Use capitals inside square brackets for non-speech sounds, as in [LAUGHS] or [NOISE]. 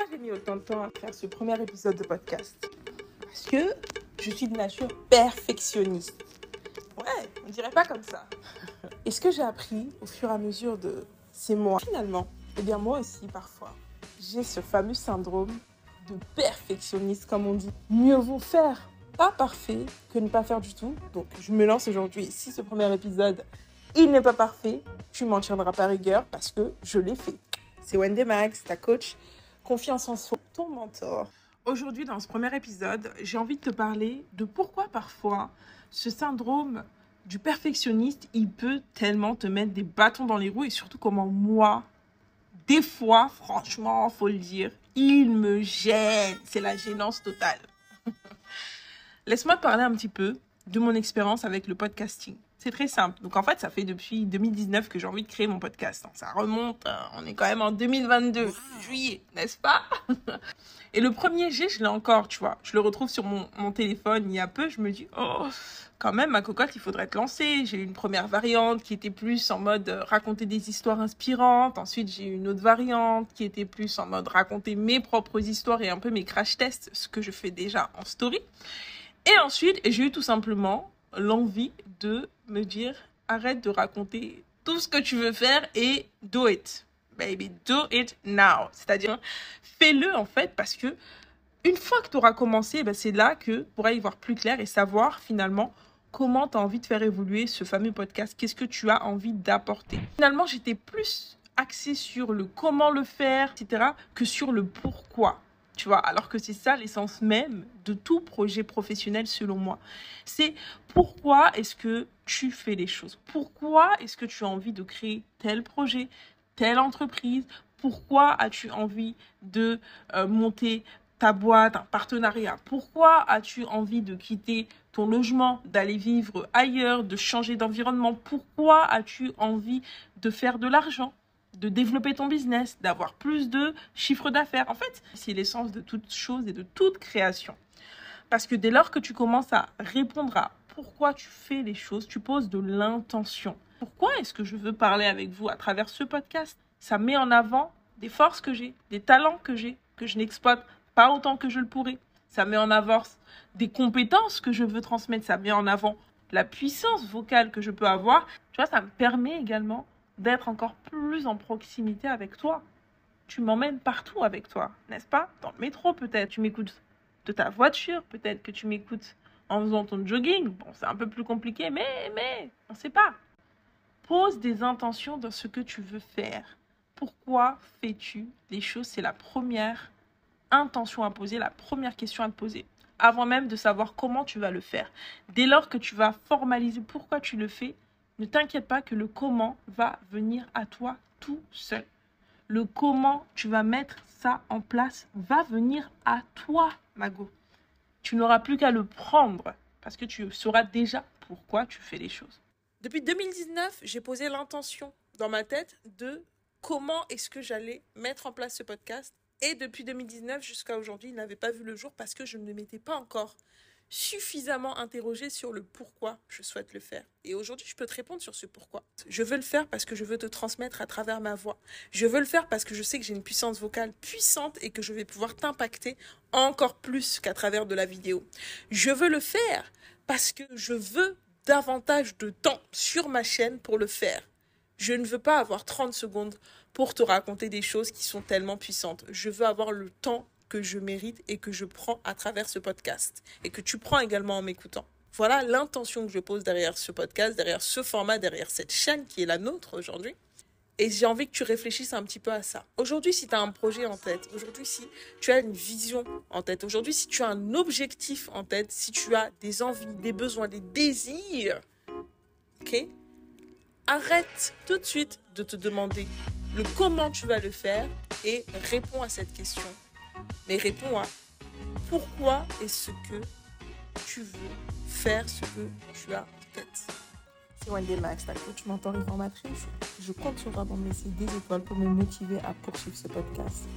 Pourquoi j'ai mis autant de temps à faire ce premier épisode de podcast? Parce que je suis de nature perfectionniste. Ouais, on dirait pas comme ça. Et ce que j'ai appris au fur et à mesure de ces mois, finalement, eh bien moi aussi parfois, j'ai ce fameux syndrome de perfectionniste, comme on dit. Mieux vaut faire pas parfait que ne pas faire du tout. Donc je me lance aujourd'hui. Si ce premier épisode, il n'est pas parfait, tu m'en tiendras pas rigueur parce que je l'ai fait. C'est Wendy Max, ta coach, confiance en soi, ton mentor. Aujourd'hui, dans ce premier épisode, j'ai envie de te parler de pourquoi parfois ce syndrome du perfectionniste, il peut tellement te mettre des bâtons dans les roues et surtout comment moi, des fois, franchement, faut le dire, il me gêne. C'est la gênance totale. [LAUGHS] Laisse-moi parler un petit peu de mon expérience avec le podcasting. C'est très simple. Donc en fait, ça fait depuis 2019 que j'ai envie de créer mon podcast. ça remonte, euh, on est quand même en 2022, juillet, n'est-ce pas? [LAUGHS] Et le premier G, je l'ai encore, tu vois. Je le retrouve sur mon, mon, téléphone il y a peu. Je me dis, oh, quand même, ma cocotte, il faudrait te lancer. J'ai eu une première variante qui était plus en mode euh, raconter des histoires inspirantes. Ensuite, j'ai eu une autre variante qui était plus en mode raconter mes propres histoires et un peu mes crash tests, ce que je fais déjà en story. Et ensuite, j'ai eu tout simplement l'envie de me dire arrête de raconter tout ce que tu veux faire et do it. Baby, do it now. C'est-à-dire, fais-le en fait parce que une fois que tu auras commencé, ben c'est là que tu pourras y voir plus clair et savoir finalement comment tu as envie de faire évoluer ce fameux podcast. Qu'est-ce que tu as envie d'apporter? Finalement, j'étais plus axée sur le comment le faire, etc., que sur le pourquoi alors que c'est ça l'essence même de tout projet professionnel selon moi. C'est pourquoi est-ce que tu fais les choses? Pourquoi est-ce que tu as envie de créer tel projet, telle entreprise? Pourquoi as-tu envie de euh, monter ta boîte, un partenariat? Pourquoi as-tu envie de quitter ton logement, d'aller vivre ailleurs, de changer d'environnement? Pourquoi as-tu envie de faire de l'argent? De développer ton business, d'avoir plus de chiffre d'affaires. En fait, c'est l'essence de toute chose et de toute création. Parce que dès lors que tu commences à répondre à pourquoi tu fais les choses, tu poses de l'intention. Pourquoi est-ce que je veux parler avec vous à travers ce podcast? Ça met en avant des forces que j'ai, des talents que j'ai, que je n'exploite pas autant que je le pourrais. Ça met en avant des compétences que je veux transmettre. Ça met en avant la puissance vocale que je peux avoir. Tu vois, ça me permet également d'être encore plus en proximité avec toi. Tu m'emmènes partout avec toi, n'est-ce pas? Dans le métro peut-être, tu m'écoutes de ta voiture, peut-être que tu m'écoutes en faisant ton jogging. Bon, c'est un peu plus compliqué, mais, mais, on ne sait pas. Pose des intentions dans ce que tu veux faire. Pourquoi fais-tu les choses? C'est la première intention à poser, la première question à te poser, avant même de savoir comment tu vas le faire. Dès lors que tu vas formaliser pourquoi tu le fais, ne t'inquiète pas que le comment va venir à toi tout seul. Le comment tu vas mettre ça en place va venir à toi, Mago. Tu n'auras plus qu'à le prendre parce que tu sauras déjà pourquoi tu fais les choses. Depuis 2019, j'ai posé l'intention dans ma tête de comment est-ce que j'allais mettre en place ce podcast. Et depuis 2019 jusqu'à aujourd'hui, il n'avait pas vu le jour parce que je ne m'étais pas encore suffisamment interrogé sur le pourquoi je souhaite le faire. Et aujourd'hui, je peux te répondre sur ce pourquoi. Je veux le faire parce que je veux te transmettre à travers ma voix. Je veux le faire parce que je sais que j'ai une puissance vocale puissante et que je vais pouvoir t'impacter encore plus qu'à travers de la vidéo. Je veux le faire parce que je veux davantage de temps sur ma chaîne pour le faire. Je ne veux pas avoir 30 secondes pour te raconter des choses qui sont tellement puissantes. Je veux avoir le temps que je mérite et que je prends à travers ce podcast et que tu prends également en m'écoutant. Voilà l'intention que je pose derrière ce podcast, derrière ce format, derrière cette chaîne qui est la nôtre aujourd'hui. Et j'ai envie que tu réfléchisses un petit peu à ça. Aujourd'hui, si tu as un projet en tête, aujourd'hui, si tu as une vision en tête, aujourd'hui, si tu as un objectif en tête, si tu as des envies, des besoins, des désirs, ok Arrête tout de suite de te demander le comment tu vas le faire et réponds à cette question mais réponds à pourquoi est-ce que tu veux faire ce que tu as en tête. C'est Wendy Max, ta coach mentor et formatrice. Je compte sur toi pour me laisser des étoiles pour me motiver à poursuivre ce podcast.